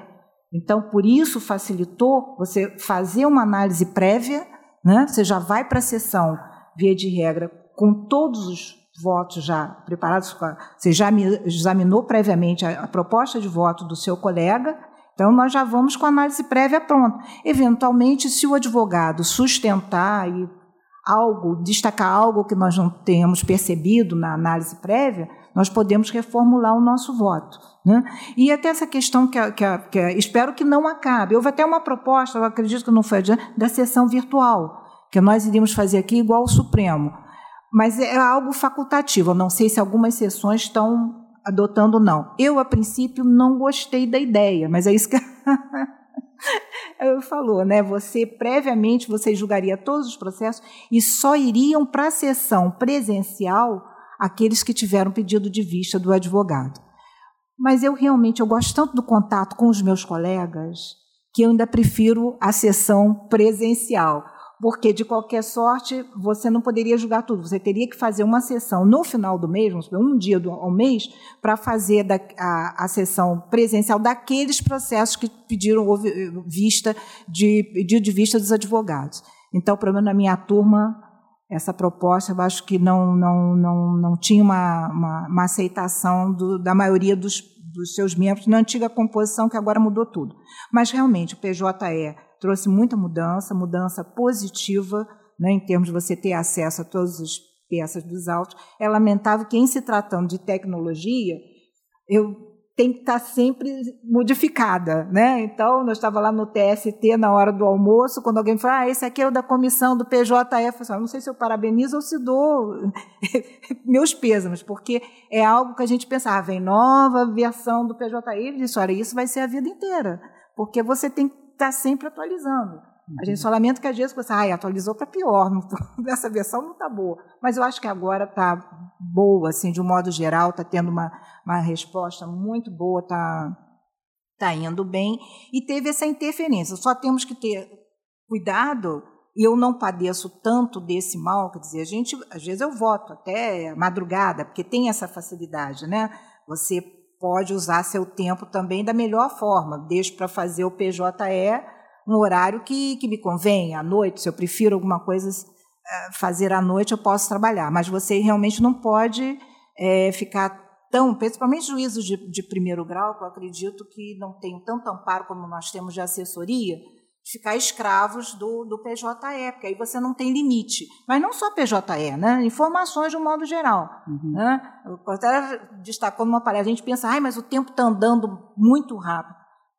Então, por isso facilitou você fazer uma análise prévia, né? Você já vai para a sessão, via de regra, com todos os votos já preparados, você já examinou previamente a, a proposta de voto do seu colega, então, nós já vamos com a análise prévia pronta. Eventualmente, se o advogado sustentar e algo, destacar algo que nós não tenhamos percebido na análise prévia, nós podemos reformular o nosso voto. Né? E até essa questão que, que, que espero que não acabe. Houve até uma proposta, eu acredito que não foi adiante, da sessão virtual, que nós iríamos fazer aqui igual ao Supremo. Mas é algo facultativo. Eu não sei se algumas sessões estão adotando não. Eu, a princípio, não gostei da ideia, mas é isso que [LAUGHS] [LAUGHS] falou, né? Você previamente você julgaria todos os processos e só iriam para a sessão presencial aqueles que tiveram pedido de vista do advogado. Mas eu realmente eu gosto tanto do contato com os meus colegas que eu ainda prefiro a sessão presencial porque de qualquer sorte você não poderia julgar tudo. Você teria que fazer uma sessão no final do mês, um dia do, ao mês, para fazer da, a, a, sessão presencial daqueles processos que pediram vista de pedido de vista dos advogados. Então, pelo menos na minha turma, essa proposta eu acho que não não não, não tinha uma, uma, uma aceitação do, da maioria dos, dos seus membros na antiga composição que agora mudou tudo. Mas realmente o PJE trouxe muita mudança, mudança positiva, né, em termos de você ter acesso a todas as peças dos autos. É lamentável que, em se tratando de tecnologia, eu tem que estar sempre modificada, né? Então, nós estava lá no TST na hora do almoço, quando alguém falou, ah, esse aqui é o da comissão do PJF, eu falei, não sei se eu parabenizo ou se dou [LAUGHS] meus pêsames, porque é algo que a gente pensava, ah, vem nova versão do PJI, ele disse, olha, isso vai ser a vida inteira, porque você tem está sempre atualizando. A gente uhum. só lamenta que às vezes você ah, atualizou para pior, não, [LAUGHS] essa versão não está boa. Mas eu acho que agora está boa, assim, de um modo geral, está tendo uma, uma resposta muito boa, está tá indo bem. E teve essa interferência. Só temos que ter cuidado, e eu não padeço tanto desse mal, quer dizer, a gente, às vezes eu voto até madrugada, porque tem essa facilidade, né? Você pode usar seu tempo também da melhor forma. Deixo para fazer o PJE um horário que, que me convém, à noite, se eu prefiro alguma coisa eh, fazer à noite, eu posso trabalhar. Mas você realmente não pode é, ficar tão, principalmente juízos de, de primeiro grau, que eu acredito que não tenham tanto amparo como nós temos de assessoria, ficar escravos do, do PJE, porque aí você não tem limite. Mas não só PJE, né? informações de um modo geral. Uhum. Né? Até destacou numa palestra, a gente pensa, Ai, mas o tempo está andando muito rápido.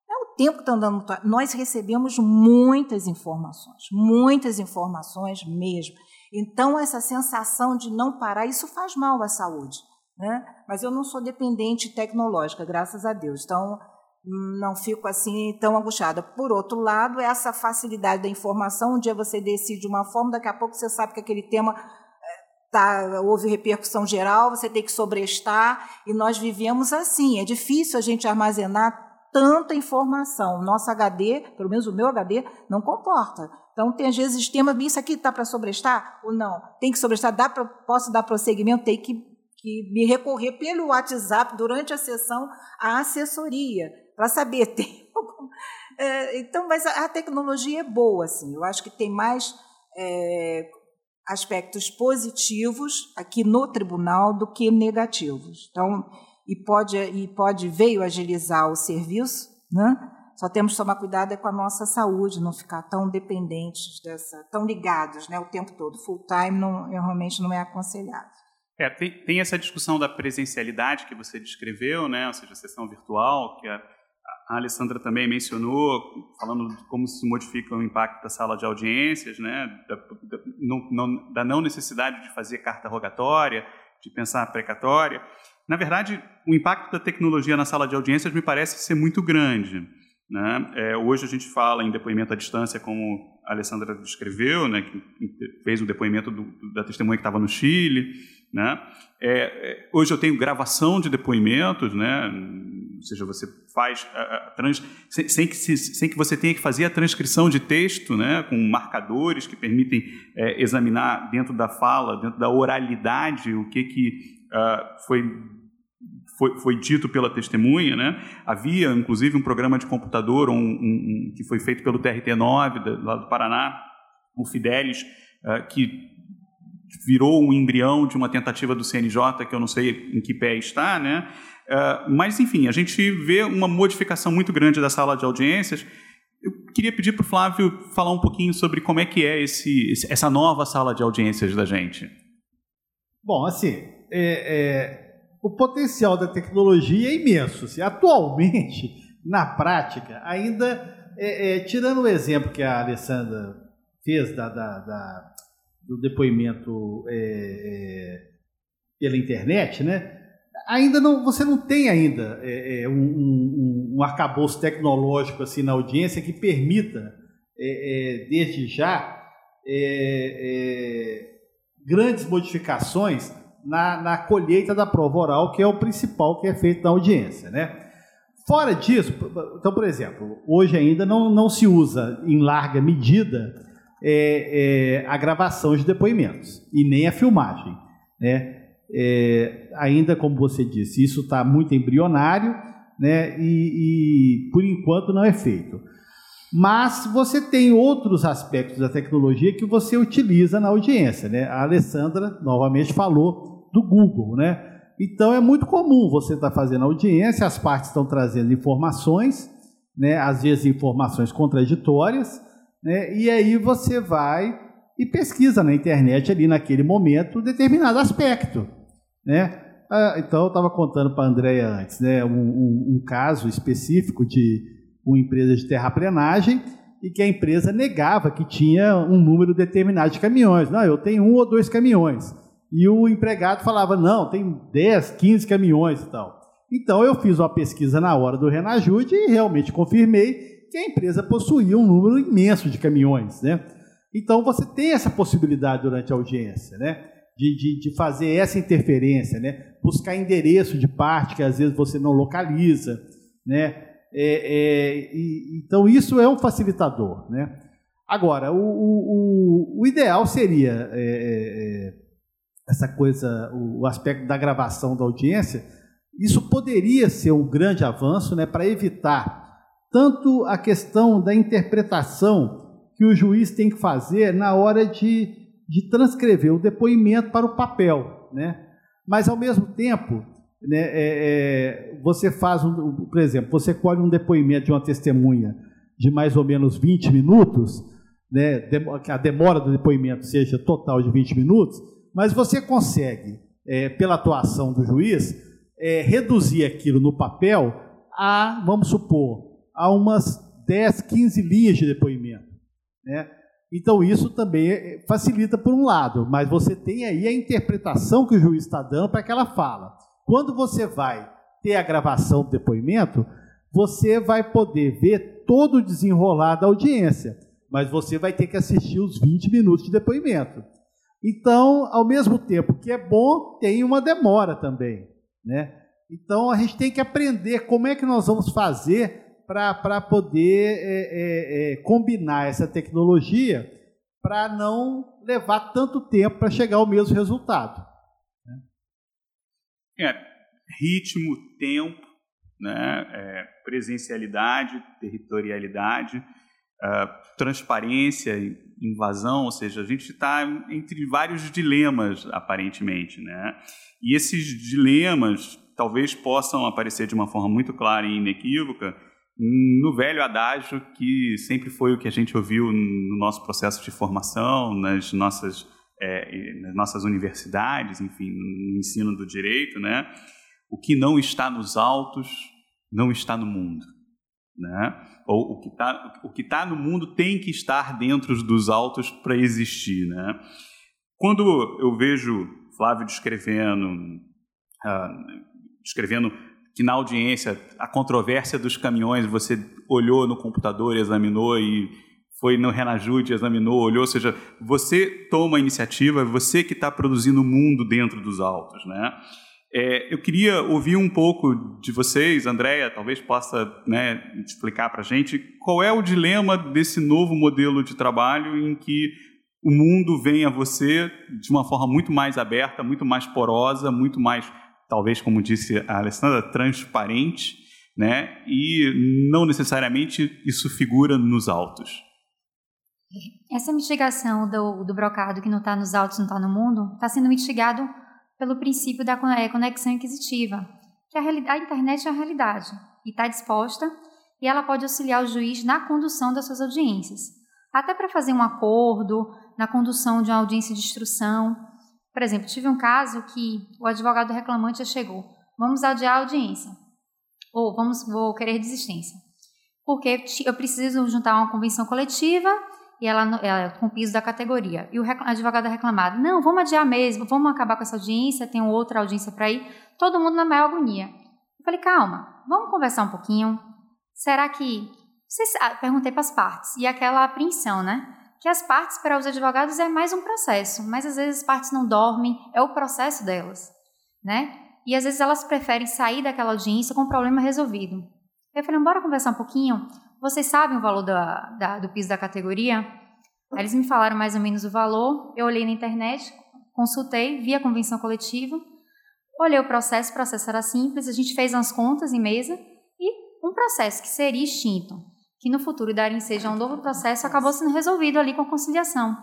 É o tempo que está andando muito rápido. Nós recebemos muitas informações, muitas informações mesmo. Então, essa sensação de não parar, isso faz mal à saúde. Né? Mas eu não sou dependente tecnológica, graças a Deus. Então, não fico assim tão angustiada. Por outro lado, essa facilidade da informação, um dia você decide uma forma, daqui a pouco você sabe que aquele tema eh, tá, houve repercussão geral, você tem que sobrestar, e nós vivemos assim. É difícil a gente armazenar tanta informação. Nosso HD, pelo menos o meu HD, não comporta. Então, tem às vezes temas, isso aqui está para sobrestar ou não? Tem que sobrestar, dá pra, posso dar prosseguimento, tem que, que me recorrer pelo WhatsApp durante a sessão à assessoria para saber. Tem é, então, mas a, a, tecnologia é boa, assim. Eu acho que tem mais é, aspectos positivos aqui no tribunal do que negativos. Então, e pode e pode veio agilizar o serviço, né? Só temos que tomar cuidado é com a nossa saúde, não ficar tão dependentes dessa, tão ligados, né, o tempo todo. Full time não, realmente não é aconselhável. É, tem, tem, essa discussão da presencialidade que você descreveu, né, ou seja, a sessão virtual, que é a Alessandra também mencionou, falando de como se modifica o impacto da sala de audiências, né, da, da, não, da não necessidade de fazer carta rogatória, de pensar precatória. Na verdade, o impacto da tecnologia na sala de audiências me parece ser muito grande. Né? É, hoje a gente fala em depoimento à distância, como a Alessandra descreveu, né, que fez o depoimento do, da testemunha que estava no Chile, Né? É, é, hoje eu tenho gravação de depoimentos, né? ou seja, você faz a, a trans, sem, sem, que se, sem que você tenha que fazer a transcrição de texto, né? com marcadores que permitem é, examinar dentro da fala, dentro da oralidade, o que, que uh, foi foi, foi, dito pela testemunha, né? Havia, inclusive, um programa de computador um, um, um, que foi feito pelo TRT-9, lá do Paraná, o Fidelis, uh, que virou um embrião de uma tentativa do CNJ, que eu não sei em que pé está, né? Uh, mas, enfim, a gente vê uma modificação muito grande da sala de audiências. Eu queria pedir para o Flávio falar um pouquinho sobre como é que é esse, essa nova sala de audiências da gente. Bom, assim, é, é o potencial da tecnologia é imenso. Assim, atualmente, [LAUGHS] na prática, ainda, é, é, tirando o exemplo que a Alessandra fez da, da, da do depoimento é, é, pela internet, né? Ainda não, você não tem ainda é, um, um, um arcabouço tecnológico assim na audiência que permita, desde já, grandes modificações na, na colheita da prova oral, que é o principal que é feito na audiência. Né? Fora disso, então, por exemplo, hoje ainda não, não se usa em larga medida é, é, a gravação de depoimentos e nem a filmagem. Né? É, ainda, como você disse, isso está muito embrionário né? E, e, por enquanto não é feito. Mas você tem outros aspectos da tecnologia que você utiliza na audiência. Né? A Alessandra, novamente, falou do Google, né? Então é muito comum você estar tá fazendo audiência, as partes estão trazendo informações, né? Às vezes informações contraditórias, né? E aí você vai e pesquisa na internet ali naquele momento determinado aspecto, né? Ah, então eu estava contando para a Andrea antes, né? Um, um, um caso específico de uma empresa de terraplenagem e que a empresa negava que tinha um número determinado de caminhões. Não, eu tenho um ou dois caminhões. E o empregado falava: não, tem 10, 15 caminhões e tal. Então eu fiz uma pesquisa na hora do Renajude e realmente confirmei que a empresa possuía um número imenso de caminhões. Né? Então você tem essa possibilidade durante a audiência, né? De, de, de, fazer essa interferência, né? buscar endereço de parte que às vezes você não localiza. Né? É, é, e, então isso é um facilitador. Né? Agora, o, o, o ideal seria. É, é, é essa coisa, o, aspecto da gravação da audiência, isso poderia ser um grande avanço né, para evitar tanto a questão da interpretação que o juiz tem que fazer na hora de, de transcrever o depoimento para o papel. Né? Mas, ao mesmo tempo, né, é, é, você faz, um, por exemplo, você colhe um depoimento de uma testemunha de mais ou menos 20 minutos, né, que a demora do depoimento seja total de 20 minutos, mas você consegue, é, pela atuação do juiz, é, reduzir aquilo no papel a, vamos supor, a umas 10, 15 linhas de depoimento. Né? Então, isso também é, facilita por um lado, mas você tem aí a interpretação que o juiz está dando para aquela fala. Quando você vai ter a gravação do depoimento, você vai poder ver todo o desenrolar da audiência, mas você vai ter que assistir os 20 minutos de depoimento. Então, ao mesmo tempo que é bom, tem uma demora também. Né? Então, a gente tem que aprender como é que nós vamos fazer para poder é, é, é, combinar essa tecnologia para não levar tanto tempo para chegar ao mesmo resultado. Né? É, ritmo, tempo, né? É, presencialidade, territorialidade, uh, transparência invasão, ou seja, a gente está entre vários dilemas, aparentemente. Né? E esses dilemas talvez possam aparecer de uma forma muito clara e inequívoca no velho adágio que sempre foi o que a gente ouviu no nosso processo de formação, nas nossas, é, nas nossas universidades, enfim, no ensino do direito, né? O que não está nos autos não está no mundo, né? ou o que está o que tá no mundo tem que estar dentro dos autos para existir, né? Quando eu vejo Flávio descrevendo, uh, descrevendo que na audiência a controvérsia dos caminhões você olhou no computador, examinou e foi no Renajude, examinou, olhou, ou seja, você toma a iniciativa, você que está produzindo o mundo dentro dos autos, né? É, eu queria ouvir um pouco de vocês, Andréia, talvez possa né, explicar para a gente qual é o dilema desse novo modelo de trabalho em que o mundo vem a você de uma forma muito mais aberta, muito mais porosa, muito mais, talvez, como disse a Alessandra, transparente, né? e não necessariamente isso figura nos autos. Essa mitigação do, do brocado que não está nos autos, não está no mundo, está sendo mitigado pelo princípio da conexão inquisitiva, que a, a internet é a realidade e está disposta e ela pode auxiliar o juiz na condução das suas audiências, até para fazer um acordo, na condução de uma audiência de instrução. Por exemplo, tive um caso que o advogado reclamante já chegou, vamos adiar a audiência, ou vamos, vou querer desistência, porque eu preciso juntar uma convenção coletiva e ela, ela com o piso da categoria. E o advogado reclamado, não, vamos adiar mesmo, vamos acabar com essa audiência, tem outra audiência para ir, todo mundo na maior agonia. Eu falei, calma, vamos conversar um pouquinho. Será que. Vocês, ah, perguntei para as partes, e aquela apreensão, né? Que as partes, para os advogados, é mais um processo, mas às vezes as partes não dormem, é o processo delas, né? E às vezes elas preferem sair daquela audiência com o problema resolvido. Eu falei, bora conversar um pouquinho? Vocês sabem o valor da, da, do piso da categoria? Aí eles me falaram mais ou menos o valor. Eu olhei na internet, consultei, vi a convenção coletiva, olhei o processo, o processo era simples, a gente fez umas contas em mesa e um processo que seria extinto, que no futuro daria seja um novo processo, acabou sendo resolvido ali com a conciliação.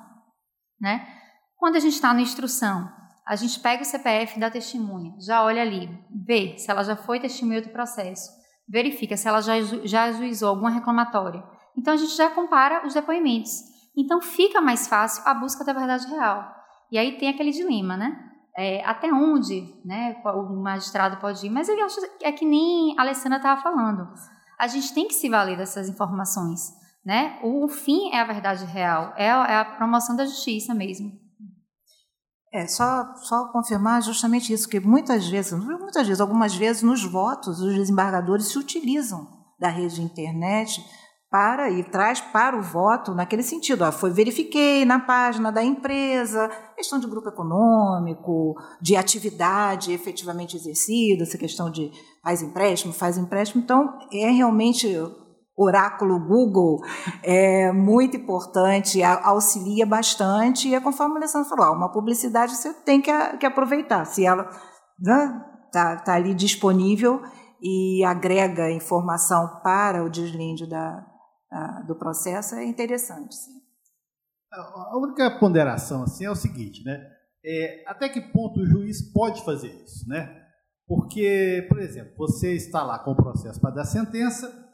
Né? Quando a gente está na instrução, a gente pega o CPF da testemunha, já olha ali, vê se ela já foi testemunha do processo verifica se ela já, já ajuizou alguma reclamatória. Então a gente já compara os depoimentos. Então fica mais fácil a busca da verdade real. E aí tem aquele dilema, né? É, até onde né, o magistrado pode ir? Mas eu acho é que nem a Alessandra estava falando. A gente tem que se valer dessas informações. Né? O, o fim é a verdade real, é a, é a promoção da justiça mesmo. É, só, só confirmar justamente isso, que muitas vezes, muitas vezes, algumas vezes, nos votos, os desembargadores se utilizam da rede de internet para e traz para o voto naquele sentido. Ah, foi verifiquei na página da empresa, questão de grupo econômico, de atividade efetivamente exercida, essa questão de faz empréstimo, faz empréstimo. Então, é realmente oráculo Google é muito importante, auxilia bastante, e é conforme o Alessandro falou, uma publicidade você tem que, que aproveitar, se ela está né, tá, tá ali disponível e agrega informação para o deslinde da, da, do processo, é interessante. Sim. A única ponderação assim é o seguinte, né? É, até que ponto o juiz pode fazer isso, né? Porque, por exemplo, você está lá com o processo para dar sentença,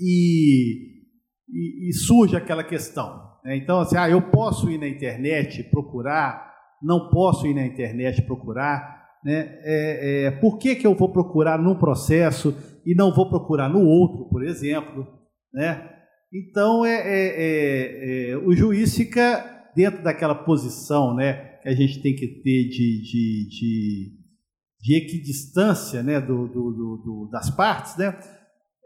e, e, e surge aquela questão. Né? Então, assim, ah, eu posso ir na internet procurar, não posso ir na internet procurar. Né? É, é, por que, que eu vou procurar num processo e não vou procurar no outro, por exemplo? Né? Então, é, é, é, é o juiz fica dentro daquela posição né, que a gente tem que ter de, de, de, de equidistância né, do, do, do, das partes, né?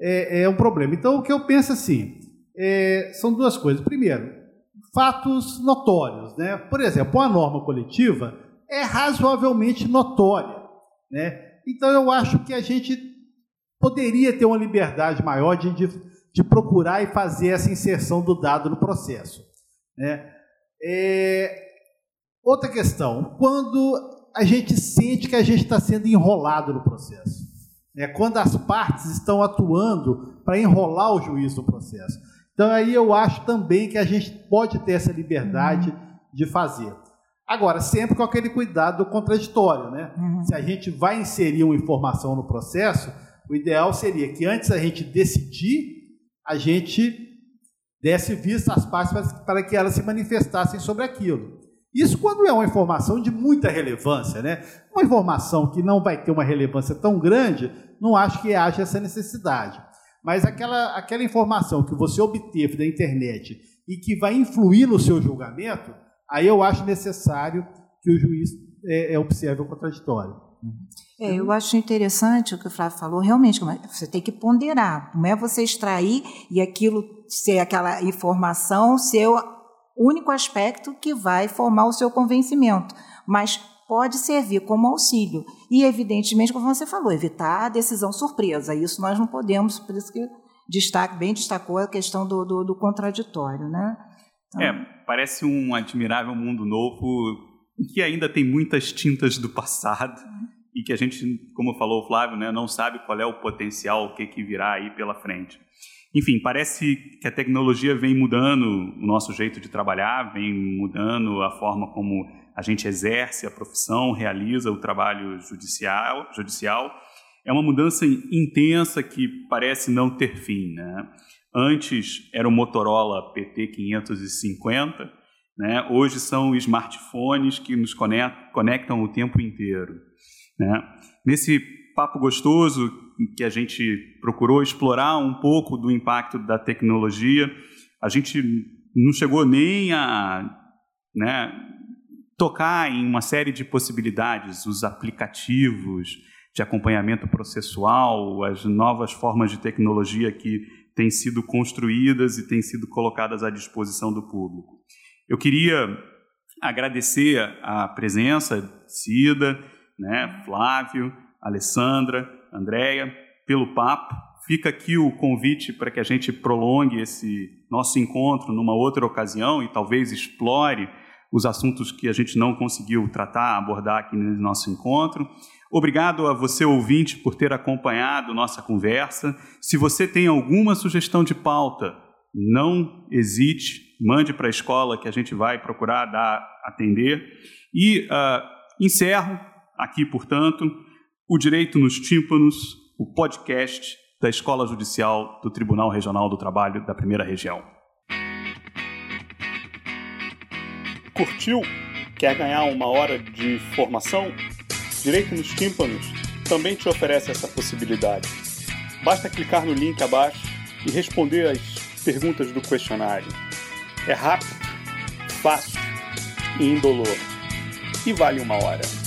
é, é um problema. Então, o que eu penso assim, é, são duas coisas. Primeiro, fatos notórios. Né? Por exemplo, uma norma coletiva é razoavelmente notória. Né? Então, eu acho que a gente poderia ter uma liberdade maior de, de, procurar e fazer essa inserção do dado no processo. Né? É, outra questão, quando a gente sente que a gente está sendo enrolado no processo né, quando as partes estão atuando para enrolar o juiz no processo. Então aí eu acho também que a gente pode ter essa liberdade uhum. de fazer. Agora, sempre com aquele cuidado do contraditório, né? Uhum. Se a gente vai inserir uma informação no processo, o ideal seria que antes a gente decidir, a gente desse vista às partes para que elas se manifestassem sobre aquilo. Isso quando é uma informação de muita relevância, né? Uma informação que não vai ter uma relevância tão grande, não acho que haja essa necessidade. Mas aquela, aquela informação que você obteve da internet e que vai influir no seu julgamento, aí eu acho necessário que o juiz é, é, observe o contraditório. É, eu acho interessante o que o Flávio falou, realmente, você tem que ponderar, não é você extrair e aquilo ser aquela informação ser o único aspecto que vai formar o seu convencimento, mas pode servir como auxílio. E, evidentemente, como você falou, evitar a decisão surpresa. Isso nós não podemos, por isso que destaque, bem destacou a questão do, do, do contraditório. Né? Então, é, parece um admirável mundo novo que ainda tem muitas tintas do passado e que a gente, como falou o Flávio, né, não sabe qual é o potencial, o que, que virá aí pela frente. Enfim, parece que a tecnologia vem mudando o nosso jeito de trabalhar, vem mudando a forma como a gente exerce a profissão, realiza o trabalho judicial. judicial. É uma mudança intensa que parece não ter fim. Né? Antes era o Motorola PT 550, né? hoje são smartphones que nos conectam o tempo inteiro. Né? Nesse papo gostoso que a gente procurou explorar um pouco do impacto da tecnologia, a gente não chegou nem a né, tocar em uma série de possibilidades, os aplicativos de acompanhamento processual, as novas formas de tecnologia que têm sido construídas e têm sido colocadas à disposição do público. Eu queria agradecer a presença Cida, né, Flávio, Alessandra, Andréia, pelo papo. Fica aqui o convite para que a gente prolongue esse nosso encontro numa outra ocasião e talvez explore os assuntos que a gente não conseguiu tratar, abordar aqui no nosso encontro. Obrigado a você, ouvinte, por ter acompanhado nossa conversa. Se você tem alguma sugestão de pauta, não hesite, mande para a escola que a gente vai procurar dar, atender. E uh, encerro aqui, portanto, o Direito nos Tímpanos, o podcast da Escola Judicial do Tribunal Regional do Trabalho da Primeira Região. Curtiu? Quer ganhar uma hora de formação? Direito nos Tímpanos também te oferece essa possibilidade. Basta clicar no link abaixo e responder as perguntas do questionário. É rápido, fácil e indolor. E vale uma hora.